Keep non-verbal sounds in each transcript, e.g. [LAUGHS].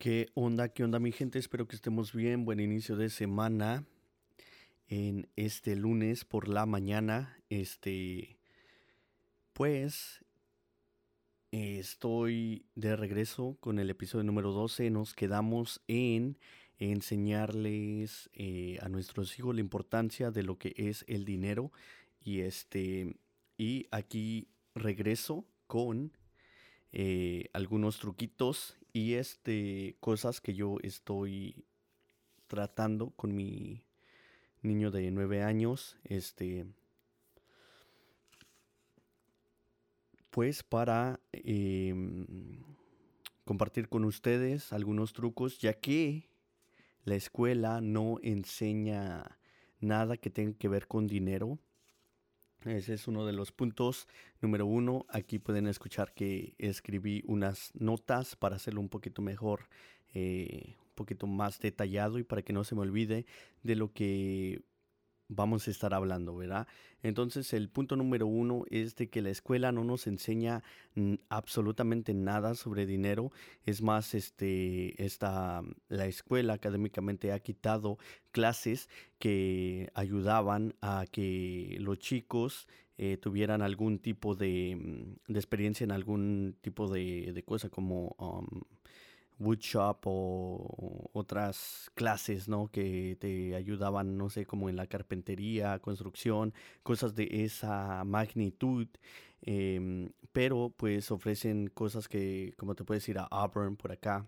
¿Qué onda? ¿Qué onda mi gente? Espero que estemos bien. Buen inicio de semana. En este lunes por la mañana. Este. Pues. Estoy de regreso con el episodio número 12. Nos quedamos en enseñarles eh, a nuestros hijos la importancia de lo que es el dinero. Y este. Y aquí regreso con eh, algunos truquitos y este cosas que yo estoy tratando con mi niño de nueve años este pues para em, compartir con ustedes algunos trucos ya que la escuela no enseña nada que tenga que ver con dinero ese es uno de los puntos. Número uno, aquí pueden escuchar que escribí unas notas para hacerlo un poquito mejor, eh, un poquito más detallado y para que no se me olvide de lo que vamos a estar hablando, ¿verdad? Entonces el punto número uno es de que la escuela no nos enseña absolutamente nada sobre dinero. Es más, este, esta, la escuela académicamente ha quitado clases que ayudaban a que los chicos eh, tuvieran algún tipo de, mm, experiencia en algún tipo de, de cosa como... Um, woodshop o otras clases, ¿no? Que te ayudaban, no sé, como en la carpintería, construcción, cosas de esa magnitud. Em, pero pues ofrecen cosas que, como te puedes ir a Auburn por acá.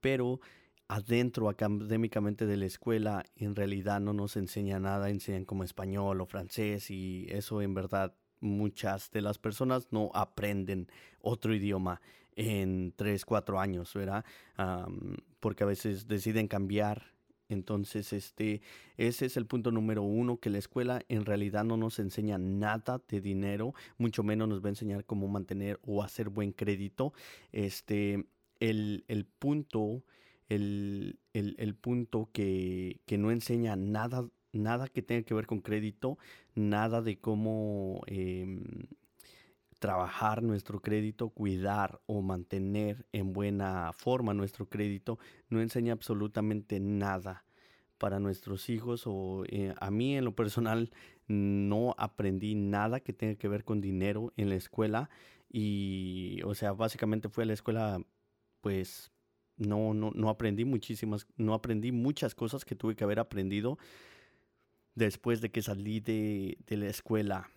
Pero adentro académicamente de la escuela en realidad no nos enseña nada, enseñan como español o francés y eso en verdad muchas de las personas no aprenden otro idioma en 3, 4 años, ¿verdad? porque a veces deciden cambiar. Entonces, este, ese es el punto número uno, que la escuela en realidad no nos enseña nada de dinero, mucho menos nos va a enseñar cómo mantener o hacer buen crédito. Este, el, el punto, el, el, el punto que, que, no enseña nada, nada que tenga que ver con crédito, nada de cómo eh, trabajar nuestro crédito, cuidar o mantener en buena forma nuestro crédito, no enseña absolutamente nada para nuestros hijos o eh, a mí en lo personal no aprendí nada que tenga que ver con dinero en la escuela y o sea básicamente fue a la escuela pues no, no, no aprendí muchísimas, no aprendí muchas cosas que tuve que haber aprendido después de que salí de, de la escuela.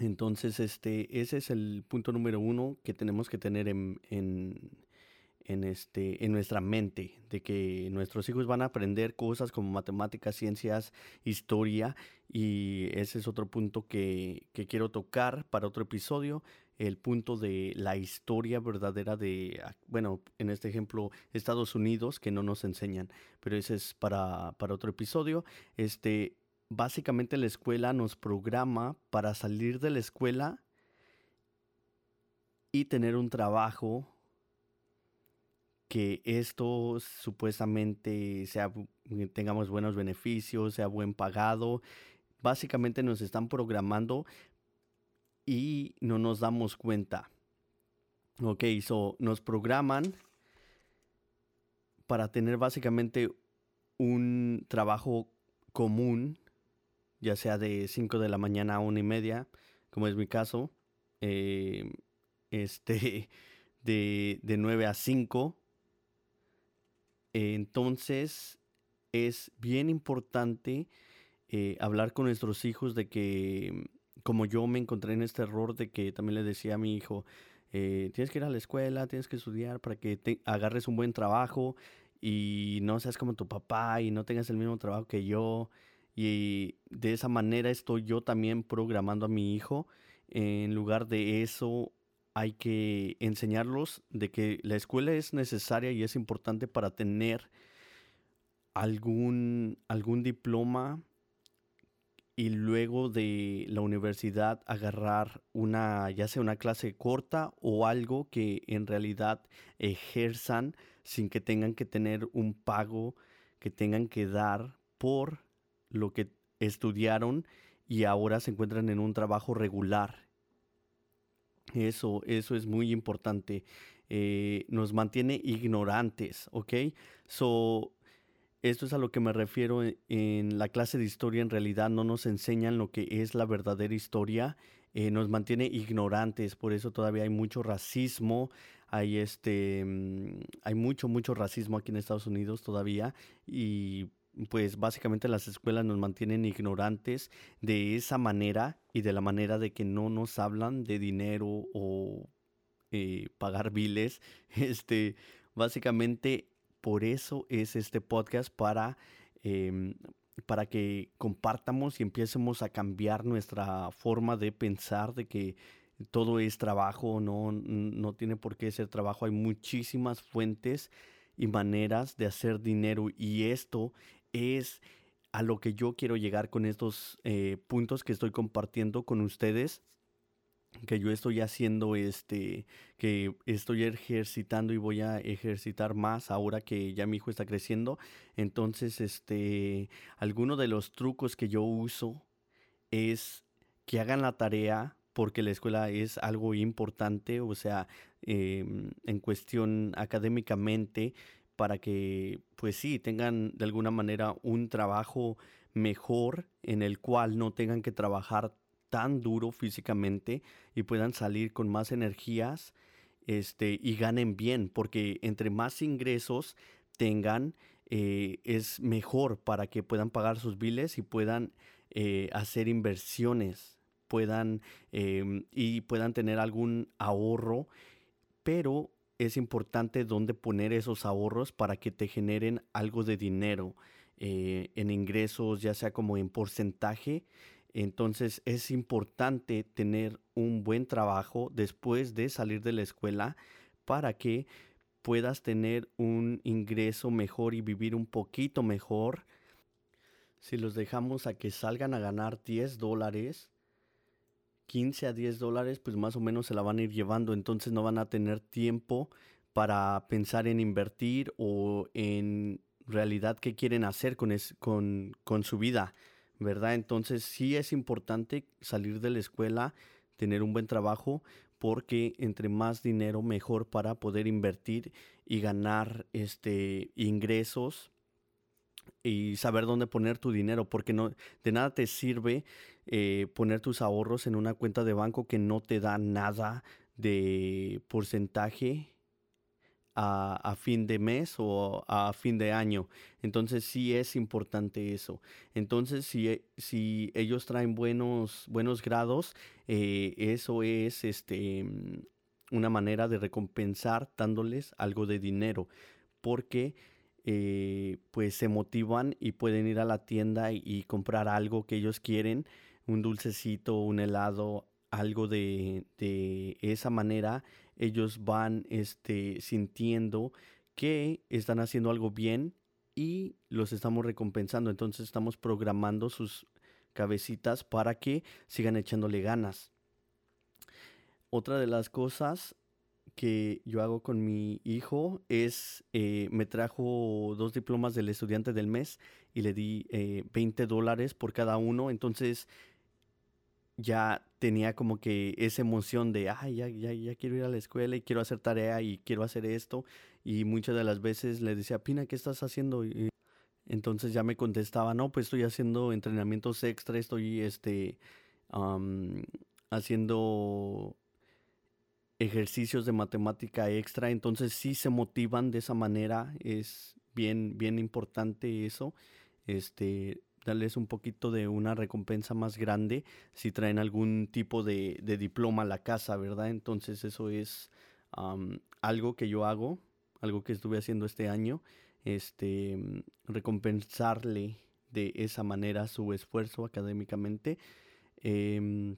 Entonces, este, ese es el punto número uno que tenemos que tener en, en, este, en nuestra mente, de que nuestros hijos van a aprender cosas como matemáticas, ciencias, historia, y ese es otro punto que, que quiero tocar para otro episodio, el punto de la historia verdadera de, ah, bueno, en este ejemplo, Estados Unidos, que no nos enseñan, pero ese es para, para otro episodio. Este, básicamente la escuela nos programa para salir de la escuela y tener un trabajo que esto supuestamente sea tengamos buenos beneficios, sea buen pagado. Básicamente nos están programando y no nos damos cuenta. Ok, so nos programan para tener básicamente un trabajo común ya sea de 5 de la mañana a 1 y media, como es mi caso, eh, [LAUGHS] este, de, de 9 a 5. entonces, es bien importante eh, hablar con nuestros hijos de que, como yo me encontré en este error de que también le decía a mi hijo, eh, tienes que ir a la escuela, tienes que estudiar para que te agarres un buen trabajo y no seas como tu papá y no tengas el mismo trabajo que yo y de esa manera estoy yo también programando a mi hijo. En lugar de eso, hay que enseñarlos de que la escuela es necesaria y es importante para tener algún, algún diploma y luego de la universidad agarrar una, ya sea una clase corta o algo que en realidad ejerzan sin que tengan que tener un pago que tengan que dar por lo que estudiaron y ahora se encuentran en un trabajo regular. Eso, eso es muy importante. eh, nos mantiene ignorantes, ¿ok? So, esto es a lo que me refiero en, en, la clase de historia. En realidad no nos enseñan lo que es la verdadera historia. Eh, nos mantiene ignorantes. Por eso todavía hay mucho racismo. Hay este, mm, hay mucho, mucho racismo aquí en Estados Unidos todavía. Y pues básicamente las escuelas nos mantienen ignorantes de esa manera y de la manera de que no nos hablan de dinero o eh, pagar biles. [LAUGHS] Este, básicamente por eso es este podcast para, em, para que compartamos y empecemos a cambiar nuestra forma de pensar de que todo es trabajo, no, no tiene por qué ser trabajo. Hay muchísimas fuentes y maneras de hacer dinero y esto es a lo que yo quiero llegar con estos eh, puntos que estoy compartiendo con ustedes que yo estoy haciendo este que estoy ejercitando y voy a ejercitar más ahora que ya mi hijo está creciendo. Entonces este alguno de los trucos que yo uso es que hagan la tarea porque la escuela es algo importante o sea em, en cuestión académicamente para que, pues sí, tengan de alguna manera un trabajo mejor en el cual no tengan que trabajar tan duro físicamente y puedan salir con más energías este, y ganen bien, porque entre más ingresos tengan, eh, es mejor para que puedan pagar sus biles y puedan eh, hacer inversiones, puedan em, y puedan tener algún ahorro, pero es importante dónde poner esos ahorros para que te generen algo de dinero eh, en ingresos, ya sea como en porcentaje. Entonces es importante tener un buen trabajo después de salir de la escuela para que puedas tener un ingreso mejor y vivir un poquito mejor. Si los dejamos a que salgan a ganar 10 dólares, 15 a 10 dólares, pues más o menos se la van a ir llevando, entonces no van a tener tiempo para pensar en invertir o en realidad qué quieren hacer con, con, con su vida, ¿verdad? Entonces sí es importante salir de la escuela, tener un buen trabajo, porque entre más dinero mejor para poder invertir y ganar este ingresos y saber dónde poner tu dinero, porque no de nada te sirve eh, poner tus ahorros en una cuenta de banco que no te da nada de porcentaje a, fin de mes o a fin de año. Entonces sí es importante eso. Entonces si, e, si ellos traen buenos, buenos grados, eh, eso es este, una manera de recompensar dándoles algo de dinero. Porque eh, pues se motivan y pueden ir a la tienda y comprar algo que ellos quieren un dulcecito, un helado, algo de, de esa manera, ellos van este, sintiendo que están haciendo algo bien y los estamos recompensando. Entonces estamos programando sus cabecitas para que sigan echándole ganas. Otra de las cosas que yo hago con mi hijo es, eh, me trajo dos diplomas del estudiante del mes y le di 20 eh, dólares por cada uno. Entonces ya tenía como que esa emoción de, ay, ya, ya, ya quiero ir a la escuela y quiero hacer tarea y quiero hacer esto. Y muchas de las veces le decía, Pina, ¿qué estás haciendo? Entonces ya me contestaba, no, pues estoy haciendo entrenamientos extra, estoy este, haciendo ejercicios de matemática extra. Entonces sí se motivan de esa manera. Es bien, bien importante eso. Este, darles un poquito de una recompensa más grande si traen algún tipo de, diploma a la casa, ¿verdad? Entonces eso es algo que yo hago, algo que estuve haciendo este año, este, recompensarle de esa manera su esfuerzo académicamente. Em,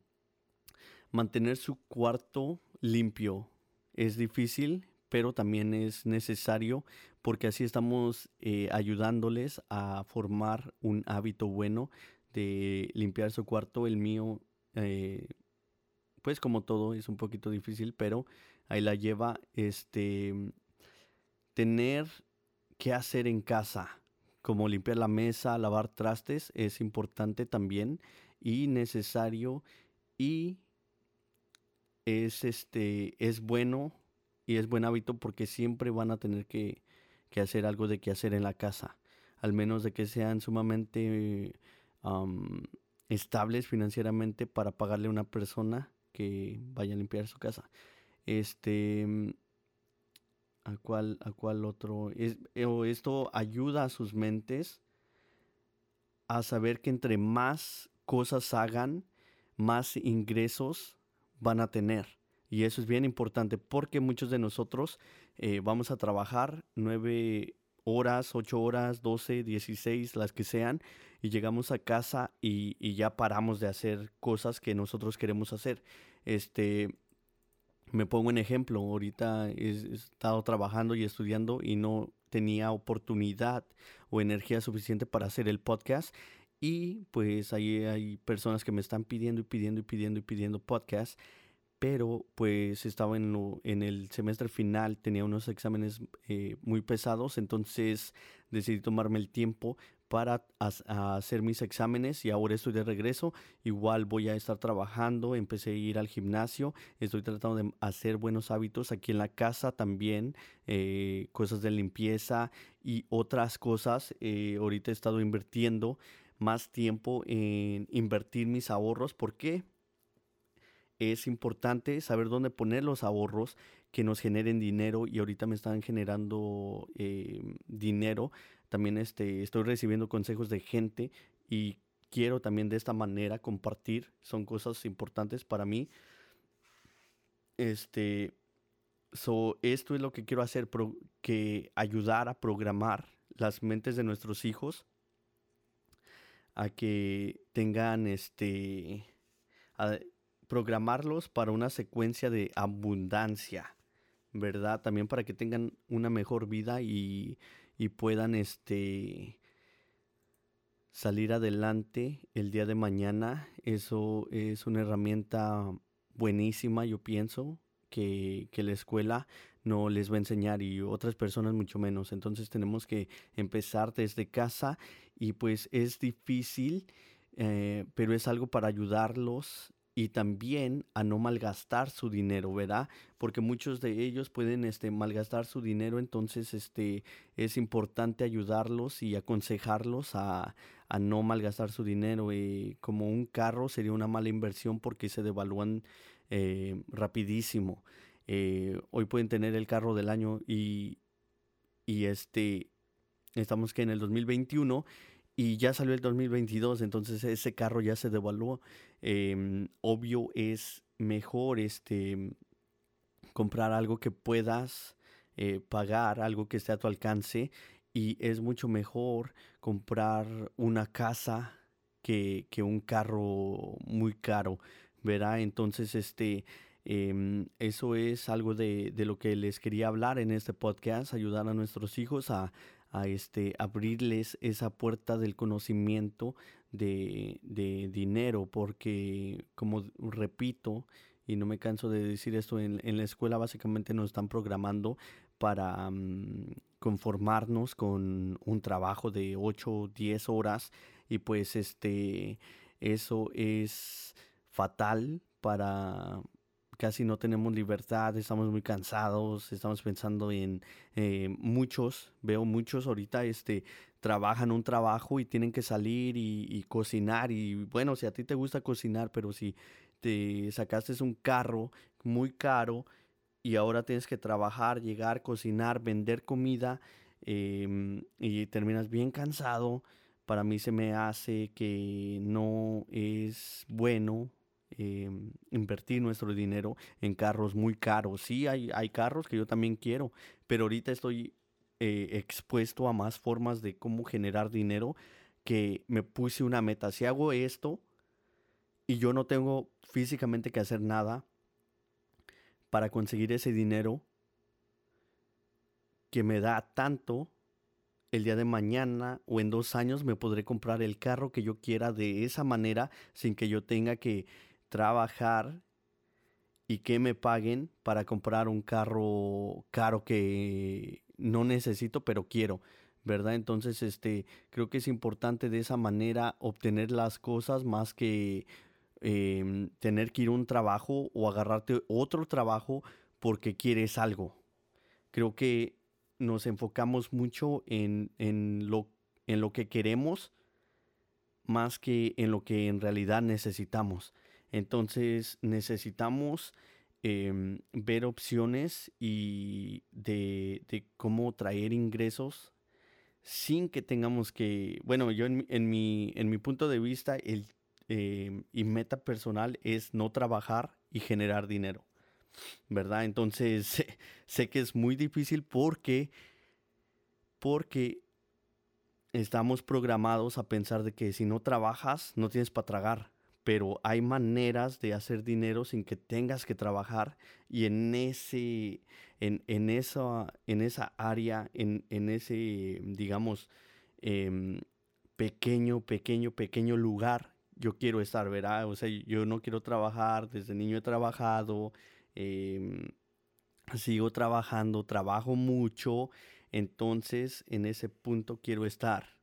mantener su cuarto limpio es difícil, pero también es necesario porque así estamos eh, ayudándoles a formar un hábito bueno de limpiar su cuarto. El mío, eh, pues como todo, es un poquito difícil, pero ahí la lleva. Este, tener que hacer en casa, como limpiar la mesa, lavar trastes, es importante también y necesario y es este es bueno y es buen hábito porque siempre van a tener que, que hacer algo de que hacer en la casa, al menos de que sean sumamente estables financieramente para pagarle a una persona que vaya a limpiar su casa. Este, ¿a cuál, a cuál otro? Es, esto ayuda a sus mentes a saber que entre más cosas hagan, más ingresos van a tener. Y eso es bien importante porque muchos de nosotros eh, vamos a trabajar nueve horas, ocho horas, doce, dieciséis, las que sean, y llegamos a casa y, ya paramos de hacer cosas que nosotros queremos hacer. Este, me pongo un ejemplo, ahorita he, estado trabajando y estudiando y no tenía oportunidad o energía suficiente para hacer el podcast y pues ahí hay personas que me están pidiendo y pidiendo y pidiendo y pidiendo podcast pero pues estaba en, en el semestre final, tenía unos exámenes eh, muy pesados, entonces decidí tomarme el tiempo para hacer mis exámenes y ahora estoy de regreso. Igual voy a estar trabajando, empecé a ir al gimnasio, estoy tratando de hacer buenos hábitos aquí en la casa también, eh, cosas de limpieza y otras cosas. Eh, ahorita he estado invirtiendo más tiempo en invertir mis ahorros. ¿Por qué? es importante saber dónde poner los ahorros que nos generen dinero y ahorita me están generando eh, dinero. También este, estoy recibiendo consejos de gente y quiero también de esta manera compartir. Son cosas importantes para mí. Este, esto es lo que quiero hacer, que ayudar a programar las mentes de nuestros hijos a que tengan este programarlos para una secuencia de abundancia, ¿verdad? También para que tengan una mejor vida y, puedan este salir adelante el día de mañana. Eso es una herramienta buenísima, yo pienso, que, la escuela no les va a enseñar y otras personas mucho menos. Entonces tenemos que empezar desde casa y pues es difícil, eh, pero es algo para ayudarlos y también a no malgastar su dinero, ¿verdad? Porque muchos de ellos pueden este, malgastar su dinero, entonces este, es importante ayudarlos y aconsejarlos a, no malgastar su dinero. Y como un carro sería una mala inversión porque se devalúan eh, rapidísimo. Eh, hoy pueden tener el carro del año y, y este, estamos que en el 2021 y ya salió el 2022, entonces ese carro ya se devaluó. Em, obvio es mejor este comprar algo que puedas eh, pagar, algo que esté a tu alcance y es mucho mejor comprar una casa que, un carro muy caro, ¿verdad? Entonces, este, em, eso es algo de, de, lo que les quería hablar en este podcast, ayudar a nuestros hijos a, a este, abrirles esa puerta del conocimiento de, dinero, porque como repito, y no me canso de decir esto, en, la escuela básicamente nos están programando para mm, conformarnos con un trabajo de 8 o 10 horas y pues este eso es fatal para casi no tenemos libertad, estamos muy cansados, estamos pensando en eh, muchos, veo muchos ahorita este, trabajan un trabajo y tienen que salir y, cocinar y bueno, si a ti te gusta cocinar, pero si te sacaste un carro muy caro y ahora tienes que trabajar, llegar, cocinar, vender comida em, y terminas bien cansado, para mí se me hace que no es bueno Em, invertir nuestro dinero en carros muy caros. Sí, hay, hay carros que yo también quiero, pero ahorita estoy eh, expuesto a más formas de cómo generar dinero que me puse una meta. Si hago esto y yo no tengo físicamente que hacer nada para conseguir ese dinero que me da tanto, el día de mañana o en dos años me podré comprar el carro que yo quiera de esa manera sin que yo tenga que trabajar y que me paguen para comprar un carro caro que no necesito, pero quiero, ¿verdad? Entonces, este, creo que es importante de esa manera obtener las cosas más que em, tener que ir a un trabajo o agarrarte otro trabajo porque quieres algo, Creo que nos enfocamos mucho en, lo, en lo que queremos más que en lo que en realidad necesitamos. Entonces necesitamos em, ver opciones y de, cómo traer ingresos sin que tengamos que, bueno, yo en, en, mi, en mi punto de vista el, em, y meta personal es no trabajar y generar dinero, ¿verdad? Entonces [LAUGHS] sé que es muy difícil porque, porque estamos programados a pensar de que si no trabajas, no tienes para tragar. Pero hay maneras de hacer dinero sin que tengas que trabajar. Y en ese, en, en esa, en esa área, en, en ese, digamos, em, pequeño, pequeño, pequeño lugar, yo quiero estar, ¿verdad? O sea, yo no quiero trabajar, desde niño he trabajado, em, sigo trabajando, trabajo mucho entonces en ese punto quiero estar,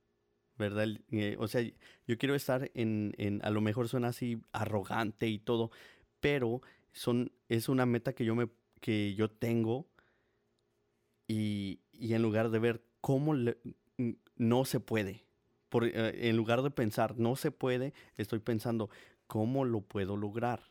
¿verdad? Eh, o sea, yo quiero estar en, en, a lo mejor suena así arrogante y todo, pero son, es una meta que yo, me, que yo tengo y, y en lugar de ver cómo no se puede, por, eh, en lugar de pensar no se puede, estoy pensando cómo lo puedo lograr.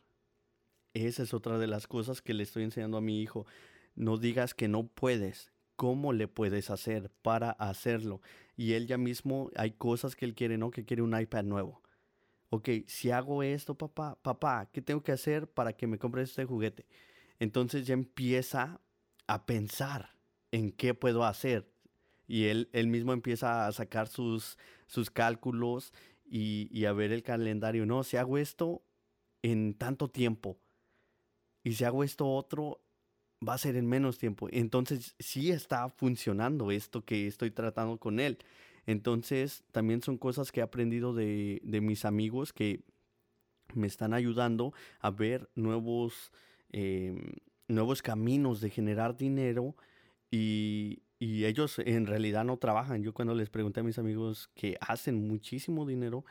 Esa es otra de las cosas que le estoy enseñando a mi hijo. No digas que no puedes, cómo le puedes hacer para hacerlo. Y él ya mismo, hay cosas que él quiere, ¿no? Que quiere un iPad nuevo. Ok, si hago esto, papá, papá, ¿qué tengo que hacer para que me compres este juguete? Entonces ya empieza a pensar en qué puedo hacer. Y él, él mismo empieza a sacar sus, sus cálculos y, y a ver el calendario. No, si hago esto en tanto tiempo y si hago esto otro va a ser en menos tiempo. Entonces sí está funcionando esto que estoy tratando con él. Entonces también son cosas que he aprendido de, mis amigos que me están ayudando a ver nuevos, em, nuevos caminos de generar dinero y, y ellos en realidad no trabajan. Yo cuando les pregunté a mis amigos que hacen muchísimo dinero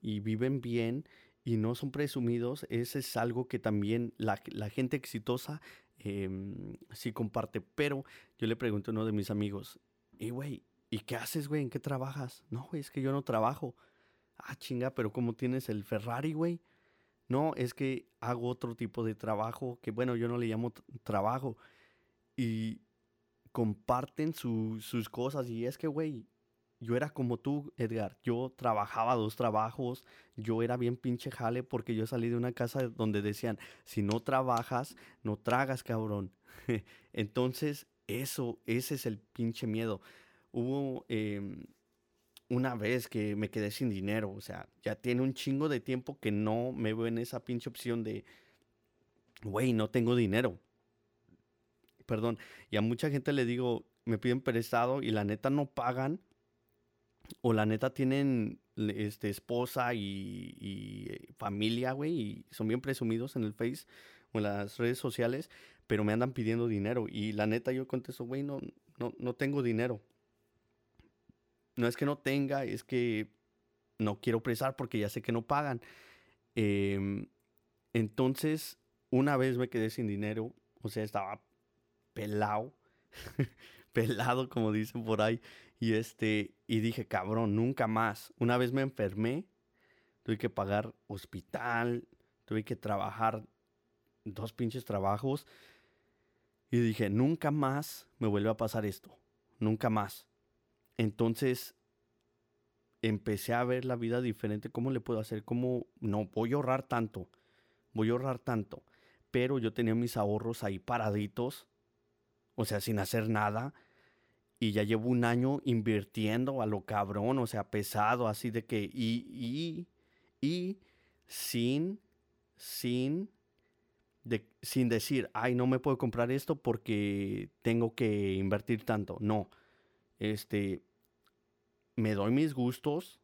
y viven bien y no son presumidos, ese es algo que también la, la gente exitosa eh, sí comparte. Pero yo le pregunto a uno de mis amigos, y güey, ¿y qué haces, güey? ¿En qué trabajas? No, güey, es que yo no trabajo. Ah, chinga, pero ¿cómo tienes el Ferrari, güey? No, es que hago otro tipo de trabajo que, bueno, yo no le llamo trabajo. Y comparten sus cosas. Y es que, güey, yo era como tú, Edgar. Yo trabajaba dos trabajos. Yo era bien pinche jale porque yo salí de una casa donde decían, si no trabajas, no tragas, cabrón. [LAUGHS] Entonces, eso, ese es el pinche miedo. Hubo em, una vez que me quedé sin dinero. O sea, ya tiene un chingo de tiempo que no me veo en esa pinche opción de, güey, no tengo dinero. Perdón. Y a mucha gente le digo, me piden prestado y la neta no pagan o la neta tienen este, esposa y, eh, familia, güey, y son bien presumidos en el Face o en las redes sociales, pero me andan pidiendo dinero. Y la neta yo contesto, güey, no, no, no tengo dinero. No es que no tenga, es que no quiero prestar porque ya sé que no pagan. Em, entonces, una vez me quedé sin dinero, o sea, estaba pelado, [LAUGHS] pelado como dicen por ahí, y este, y dije, cabrón, nunca más. Una vez me enfermé, tuve que pagar hospital, tuve que trabajar dos pinches trabajos. Y dije, nunca más me vuelve a pasar esto. Nunca más. Entonces empecé a ver la vida diferente. ¿Cómo le puedo hacer? ¿Cómo? No, voy a ahorrar tanto. Voy a ahorrar tanto. Pero yo tenía mis ahorros ahí paraditos. O sea, sin hacer nada y ya llevo un año invirtiendo a lo cabrón, o sea, pesado, así de que, y, y, y sin, sin, sin decir, ay, no me puedo comprar esto porque tengo que invertir tanto. No, este, me doy mis gustos,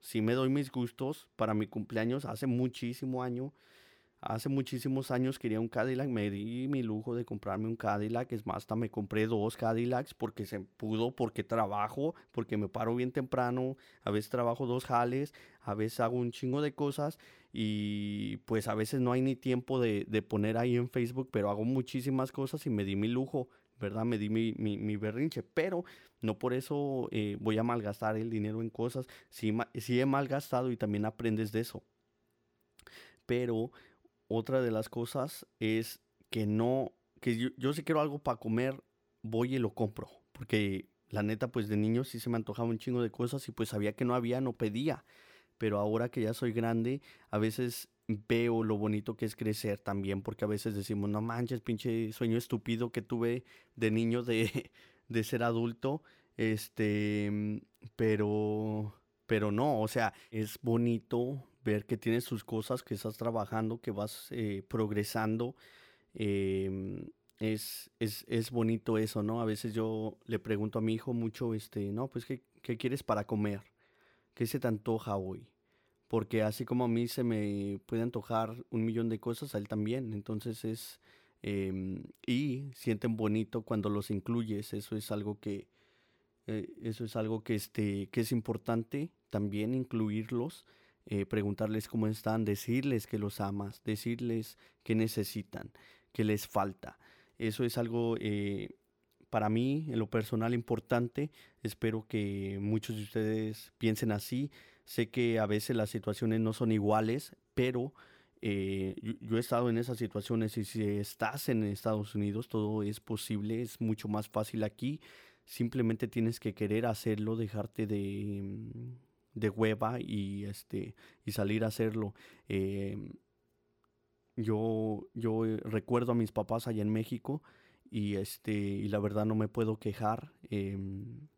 sí me doy mis gustos para mi cumpleaños hace muchísimo año Hace muchísimos años quería un Cadillac, me di mi lujo de comprarme un Cadillac, es más, hasta me compré dos Cadillacs porque se pudo, porque trabajo, porque me paro bien temprano, a veces trabajo dos jales, a veces hago un chingo de cosas y pues a veces no hay ni tiempo de, poner ahí en Facebook, pero hago muchísimas cosas y me di mi lujo, ¿verdad? Me di mi, mi, berrinche, pero no por eso eh, voy a malgastar el dinero en cosas. Sí, sí he malgastado y también aprendes de eso. Pero otra de las cosas es que no, que yo, yo si quiero algo para comer, voy y lo compro. Porque la neta, pues de niño sí se me antojaba un chingo de cosas y pues sabía que no había, no pedía. Pero ahora que ya soy grande, a veces veo lo bonito que es crecer también, porque a veces decimos, no manches, pinche sueño estúpido que tuve de niño de, [LAUGHS] de ser adulto, este, pero, pero no, o sea, es bonito ver que tienes tus cosas, que estás trabajando, que vas eh, progresando. Em, es, es, es, bonito eso, ¿no? A veces yo le pregunto a mi hijo mucho, este, no, pues, ¿qué, qué quieres para comer? ¿Qué se te antoja hoy? porque así como a mí se me puede antojar un millón de cosas, a él también. Entonces es... Em, y sienten bonito cuando los incluyes. Eso es algo que... Eh, eso es algo que, este, que es importante también incluirlos. Eh, preguntarles cómo están, decirles que los amas, decirles que necesitan, que les falta. Eso es algo eh, para mí, en lo personal, importante. Espero que muchos de ustedes piensen así. Sé que a veces las situaciones no son iguales, pero eh, yo, he estado en esas situaciones y si estás en Estados Unidos, todo es posible, es mucho más fácil aquí. Simplemente tienes que querer hacerlo, dejarte de, mm, de hueva y, este, y salir a hacerlo. Em, yo, yo recuerdo a mis papás allá en México y, este, y la verdad no me puedo quejar. Em,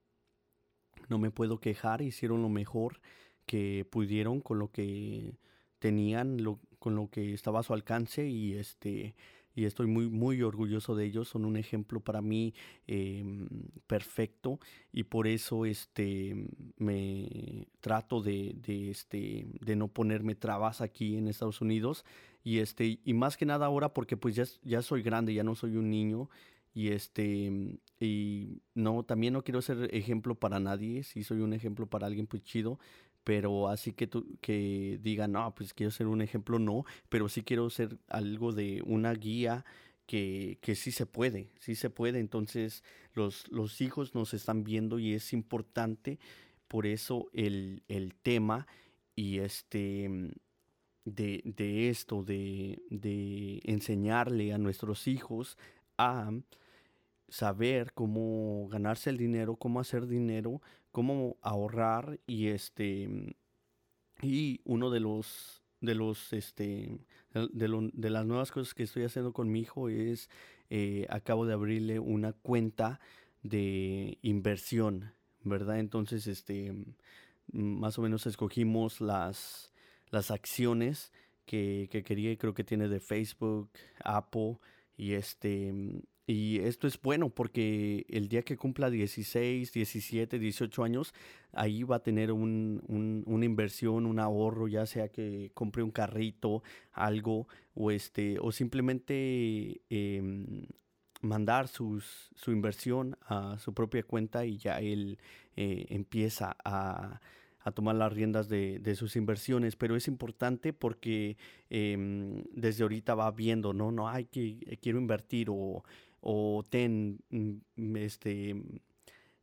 no me puedo quejar, hicieron lo mejor que pudieron con lo que tenían, con lo que estaba a su alcance y este y estoy muy muy orgulloso de ellos son un ejemplo para mí em, perfecto y por eso este me trato de, de, este de no ponerme trabas aquí en Estados Unidos y este y más que nada ahora porque pues ya, ya soy grande ya no soy un niño y este y no también no quiero ser ejemplo para nadie si soy un ejemplo para alguien pues chido pero así que, tú, que digan, no, pues quiero ser un ejemplo, no, pero sí quiero ser algo de una guía que, que sí se puede, sí se puede. Entonces los, los hijos nos están viendo y es importante por eso el, el tema y este de, de esto, de, de enseñarle a nuestros hijos a saber cómo ganarse el dinero, cómo hacer dinero, cómo ahorrar y este y uno de los de los este de, de las nuevas cosas que estoy haciendo con mi hijo es eh, acabo de abrirle una cuenta de inversión verdad entonces este más o menos escogimos las las acciones que, que quería creo que tiene de Facebook Apple y este y esto es bueno porque el día que cumpla 16, 17, 18 años, ahí va a tener un, una inversión, un ahorro, ya sea que compre un carrito, algo, o, este, o simplemente em, mandar sus, su inversión a su propia cuenta y ya él eh, empieza a, tomar las riendas de, sus inversiones, pero es importante porque em, desde ahorita va viendo, no, no, hay que quiero invertir o o ten, mm, este,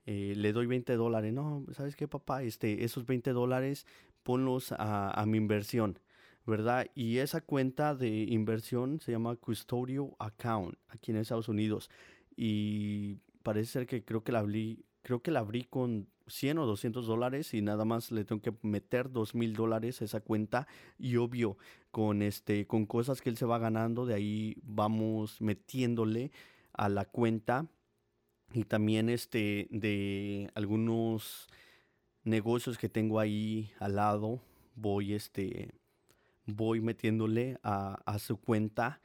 eh, le doy 20 dólares. No, ¿sabes qué, papá? Este, esos 20 dólares ponlos a, mi inversión, ¿verdad? Y esa cuenta de inversión se llama Custodio Account aquí en Estados Unidos. Y parece ser que creo que la abrí, creo que la abrí con 100 o 200 dólares y nada más le tengo que meter 2 mil dólares a esa cuenta y obvio con este con cosas que él se va ganando de ahí vamos metiéndole a la cuenta y también este de algunos negocios que tengo ahí al lado voy este voy metiéndole a, su cuenta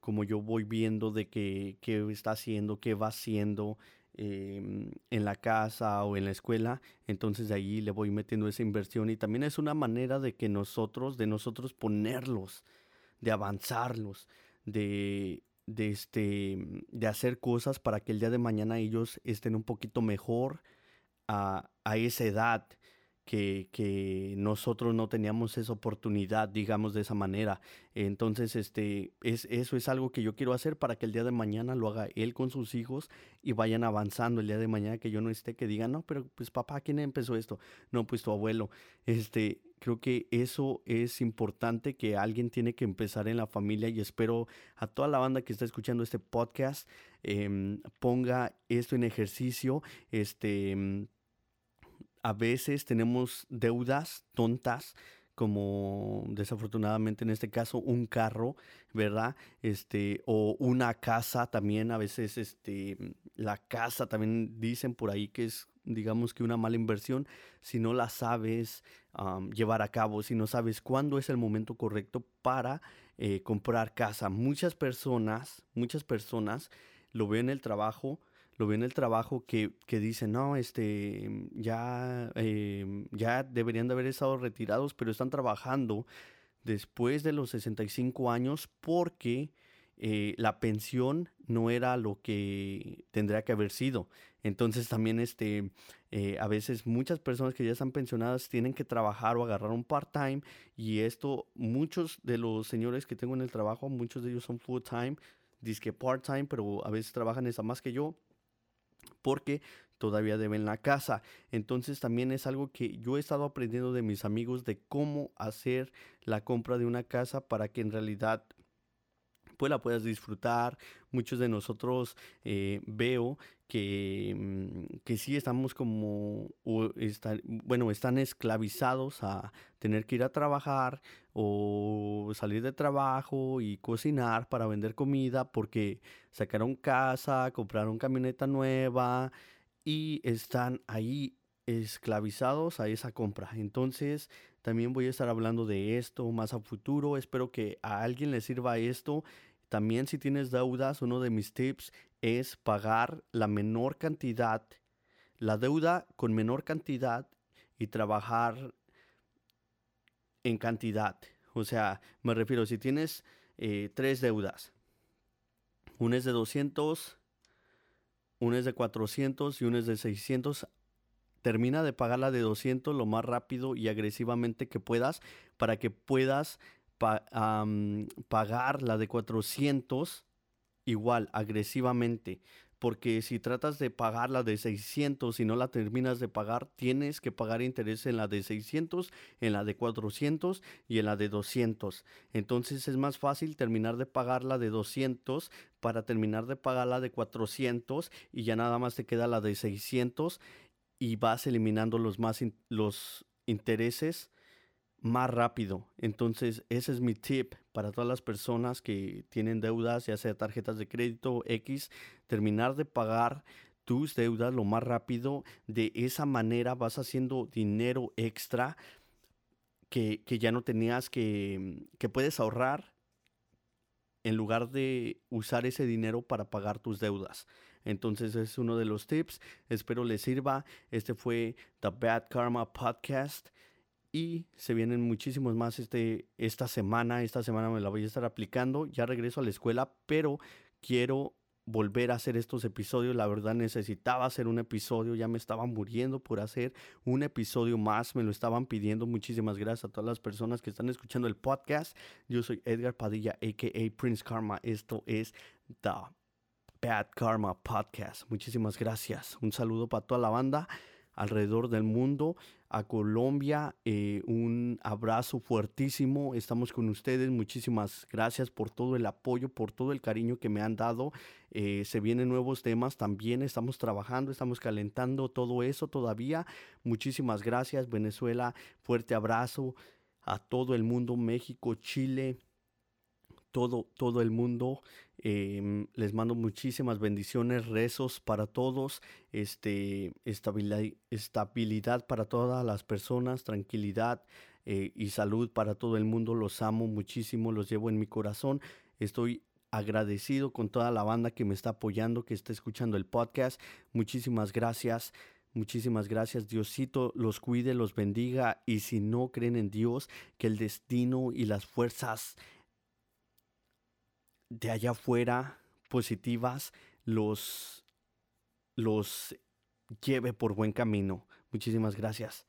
como yo voy viendo de qué, qué está haciendo qué va haciendo em, en la casa o en la escuela entonces de ahí le voy metiendo esa inversión y también es una manera de que nosotros de nosotros ponerlos de avanzarlos de de, este, de hacer cosas para que el día de mañana ellos estén un poquito mejor a, esa edad que, nosotros no teníamos esa oportunidad, digamos de esa manera. Entonces, este, es, eso es algo que yo quiero hacer para que el día de mañana lo haga él con sus hijos y vayan avanzando el día de mañana que yo no esté, que digan, no, pero pues papá, ¿quién empezó esto? No, pues tu abuelo. Este, creo que eso es importante que alguien tiene que empezar en la familia y espero a toda la banda que está escuchando este podcast em, ponga esto en ejercicio, este a veces tenemos deudas tontas como desafortunadamente en este caso un carro, ¿verdad? Este o una casa también a veces este la casa también dicen por ahí que es digamos que una mala inversión si no la sabes llevar a cabo, si no sabes cuándo es el momento correcto para eh, comprar casa. Muchas personas, muchas personas lo ven en el trabajo lo veo en el trabajo que, que dicen, no, este, ya, em, ya deberían de haber estado retirados, pero están trabajando después de los 65 años porque eh, la pensión no era lo que tendría que haber sido. Entonces también este, eh, a veces muchas personas que ya están pensionadas tienen que trabajar o agarrar un part-time y esto, muchos de los señores que tengo en el trabajo, muchos de ellos son full-time, que part-time, pero a veces trabajan esa más que yo porque todavía deben la casa. Entonces también es algo que yo he estado aprendiendo de mis amigos de cómo hacer la compra de una casa para que en realidad pues la puedas disfrutar. Muchos de nosotros eh, veo que, mm, que sí estamos como, bueno, están esclavizados a tener que ir a trabajar o salir de trabajo y cocinar para vender comida porque sacaron casa, compraron camioneta nueva y están ahí esclavizados a esa compra. Entonces, también voy a estar hablando de esto más a futuro. Espero que a alguien le sirva esto también si tienes deudas, uno de mis tips es pagar la menor cantidad, la deuda con menor cantidad y trabajar en cantidad. O sea, me refiero, si tienes eh, tres deudas, una es de 200, una es de 400 y una es de 600, termina de pagar la de 200 lo más rápido y agresivamente que puedas para que puedas pagar la de 400 igual, agresivamente. Porque si tratas de pagar la de 600 y no la terminas de pagar, tienes que pagar interés en la de 600, en la de 400 y en la de 200. Entonces es más fácil terminar de pagar la de 200 para terminar de pagar la de 400 y ya nada más te queda la de 600 y vas eliminando los más los intereses más rápido. Entonces, ese es mi tip para todas las personas que tienen deudas, ya sea tarjetas de crédito X, terminar de pagar tus deudas lo más rápido. De esa manera vas haciendo dinero extra que, ya no tenías que, que puedes ahorrar en lugar de usar ese dinero para pagar tus deudas. Entonces es uno de los tips. Espero les sirva. Este fue The Bad Karma Podcast y se vienen muchísimos más este, esta semana. Esta semana me la voy a estar aplicando. Ya regreso a la escuela, pero quiero volver a hacer estos episodios. La verdad necesitaba hacer un episodio, ya me estaba muriendo por hacer un episodio más, me lo estaban pidiendo. Muchísimas gracias a todas las personas que están escuchando el podcast. Yo soy Edgar Padilla, aka Prince Karma. Esto es The Bad Karma Podcast. Muchísimas gracias. Un saludo para toda la banda alrededor del mundo a Colombia. Eh, un abrazo fuertísimo. Estamos con ustedes. Muchísimas gracias por todo el apoyo, por todo el cariño que me han dado. Eh, se vienen nuevos temas también. Estamos trabajando, estamos calentando todo eso todavía. Muchísimas gracias, Venezuela. Fuerte abrazo a todo el mundo, México, Chile, todo, todo el mundo. Em, les mando muchísimas bendiciones, rezos para todos, este, estabilidad, estabilidad para todas las personas, tranquilidad eh, y salud para todo el mundo. Los amo muchísimo, los llevo en mi corazón. Estoy agradecido con toda la banda que me está apoyando, que está escuchando el podcast. Muchísimas gracias. Muchísimas gracias. Diosito los cuide, los bendiga. Y si no creen en Dios, que el destino y las fuerzas de allá afuera positivas los, los lleve por buen camino. Muchísimas gracias.